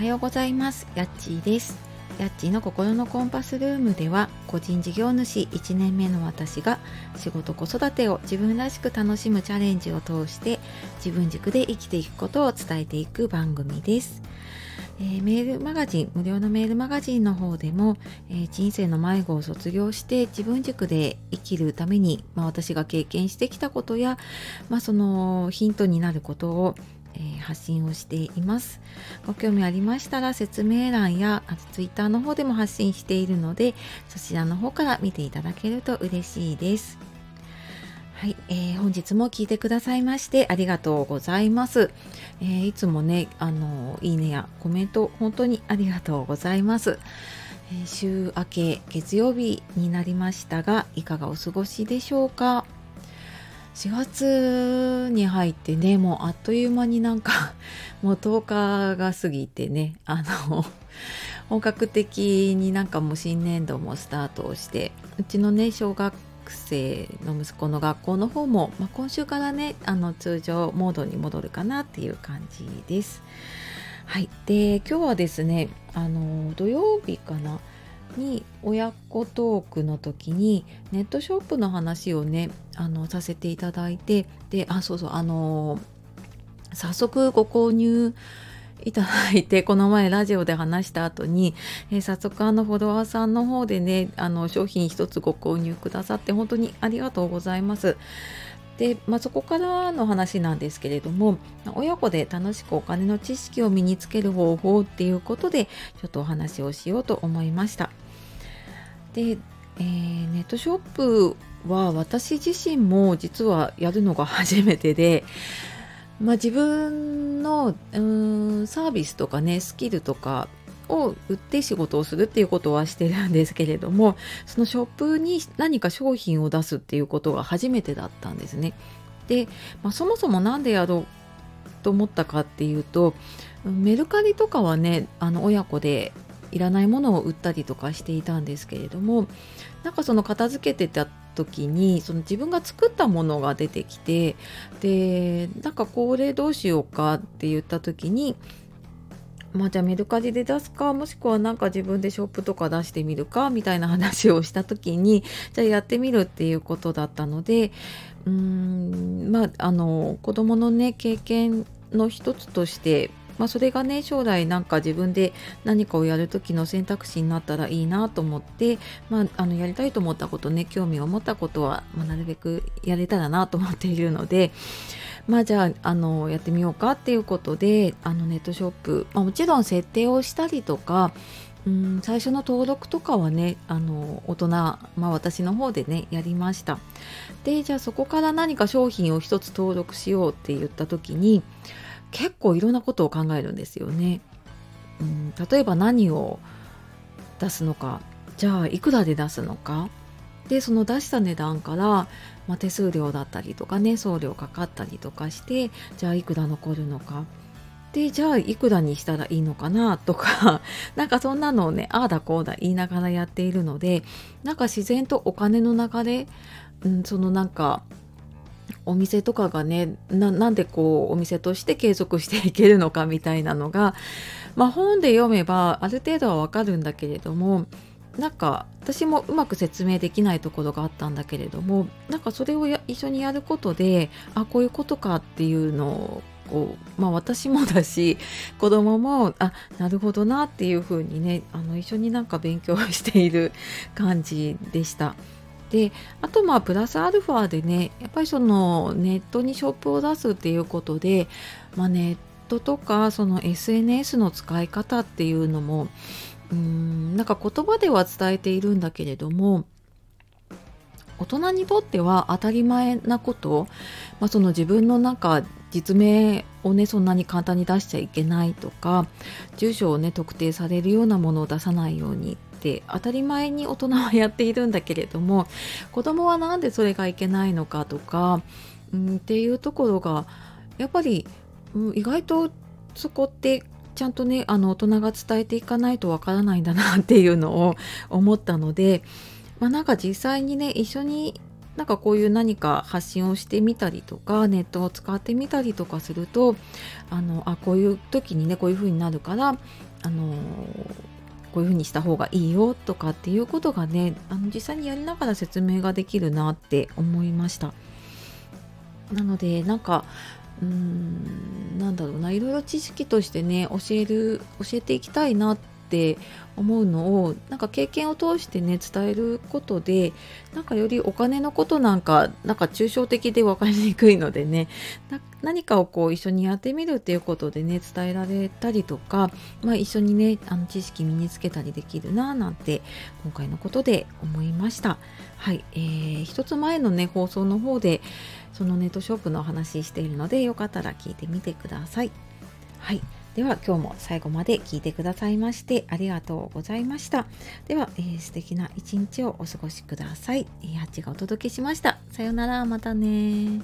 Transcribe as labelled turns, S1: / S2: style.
S1: はようございます。やっちーです。やっちーの心のコンパスルームでは個人事業主1年目の私が仕事子育てを自分らしく楽しむチャレンジを通して自分軸で生きていくことを伝えていく番組です。えー、メールマガジン無料のメールマガジンの方でも、えー、人生の迷子を卒業して自分軸で生きるために、まあ、私が経験してきたことや、まあ、そのヒントになることをえー、発信をしています。ご興味ありましたら説明欄やあとツイッターの方でも発信しているのでそちらの方から見ていただけると嬉しいです。はい、えー、本日も聞いてくださいましてありがとうございます、えー、いつもねあのいいねやコメント本当にありがとうございます、えー、週明け月曜日になりましたがいかがお過ごしでしょうか？4月に入ってねもうあっという間になんか もう10日が過ぎてねあの 本格的になんかもう新年度もスタートをしてうちのね小学生の息子の学校の方も、まあ、今週からねあの通常モードに戻るかなっていう感じです。はい、で今日はですねあの土曜日かなに親子トークの時にネットショップの話をねあのさせていただいてであそうそうあの早速ご購入いただいて この前ラジオで話した後に、えー、早速あのフォロワーさんの方でねあの商品一つご購入くださって本当にありがとうございます。で、まあ、そこからの話なんですけれども親子で楽しくお金の知識を身につける方法っていうことでちょっとお話をしようと思いました。で、えー、ネットショップは私自身も実はやるのが初めてで、まあ、自分のうんサービスとかねスキルとかを売って仕事をするっていうことはしてるんですけれどもそのショップに何か商品を出すっていうことが初めてだったんですね。で、まあ、そもそも何でやろうと思ったかっていうとメルカリとかはねあの親子でいらないものを売ったりとかしていたんですけれどもなんかその片付けてた時にその自分が作ったものが出てきてでなんかこれどうしようかって言った時にまあじゃあメルカジで出すかもしくはなんか自分でショップとか出してみるかみたいな話をした時に じゃあやってみるっていうことだったのでうーんまああの子供のね経験の一つとしてまあ、それがね将来なんか自分で何かをやる時の選択肢になったらいいなと思って、まあ、あのやりたいと思ったことね興味を持ったことは、まあ、なるべくやれたらなと思っているので。まあじゃああのやってみようかっていうことであのネットショップ、まあ、もちろん設定をしたりとかうん最初の登録とかはねあの大人、まあ、私の方でねやりましたでじゃあそこから何か商品を一つ登録しようって言った時に結構いろんなことを考えるんですよね。うん、例えば何を出すのか。じゃあいくらで出すのか。でその出した値段から、まあ、手数料だったりとかね送料かかったりとかしてじゃあいくら残るのか。でじゃあいくらにしたらいいのかなとか。なんかそんなのをねああだこうだ言いながらやっているのでなんか自然とお金の流れ、うん、そのなんかお店とかがねなんでこうお店として継続していけるのかみたいなのが、まあ、本で読めばある程度はわかるんだけれどもなんか私もうまく説明できないところがあったんだけれどもなんかそれを一緒にやることであこういうことかっていうのをこう、まあ、私もだし子供もあなるほどなっていうふうにねあの一緒になんか勉強している感じでした。であとまあプラスアルファでねやっぱりそのネットにショップを出すっていうことで、まあ、ネットとかその SNS の使い方っていうのもうんなんか言葉では伝えているんだけれども大人にとっては当たり前なこと、まあ、その自分の中実名をねそんなに簡単に出しちゃいけないとか住所をね特定されるようなものを出さないようにって当たり前に大人はやっているんだけれども子供は何でそれがいけないのかとか、うん、っていうところがやっぱり、うん、意外とそこってちゃんとねあの大人が伝えていかないとわからないんだなっていうのを思ったので、まあ、なんか実際にね一緒になんかこういう何か発信をしてみたりとかネットを使ってみたりとかするとあのあこういう時にねこういう風になるからあのこういう風にした方がいいよとかっていうことがねあの実際にやりながら説明ができるなって思いました。なのでなんかうーんなんだろうないろいろ知識としてね教える教えていきたいなって思うのをなんか経験を通してね伝えることでなんかよりお金のことなんかなんか抽象的で分かりにくいのでね何かをこう一緒にやってみるっていうことでね伝えられたりとか、まあ、一緒にねあの知識身につけたりできるななんて今回のことで思いました。はい、えー、一つ前のね放送の方でそのネットショップのお話しているのでよかったら聞いてみてください。はい。では今日も最後まで聞いてくださいましてありがとうございました。では、えー、素敵な一日をお過ごしください。えー、ハッチがお届けしました。さようなら、またね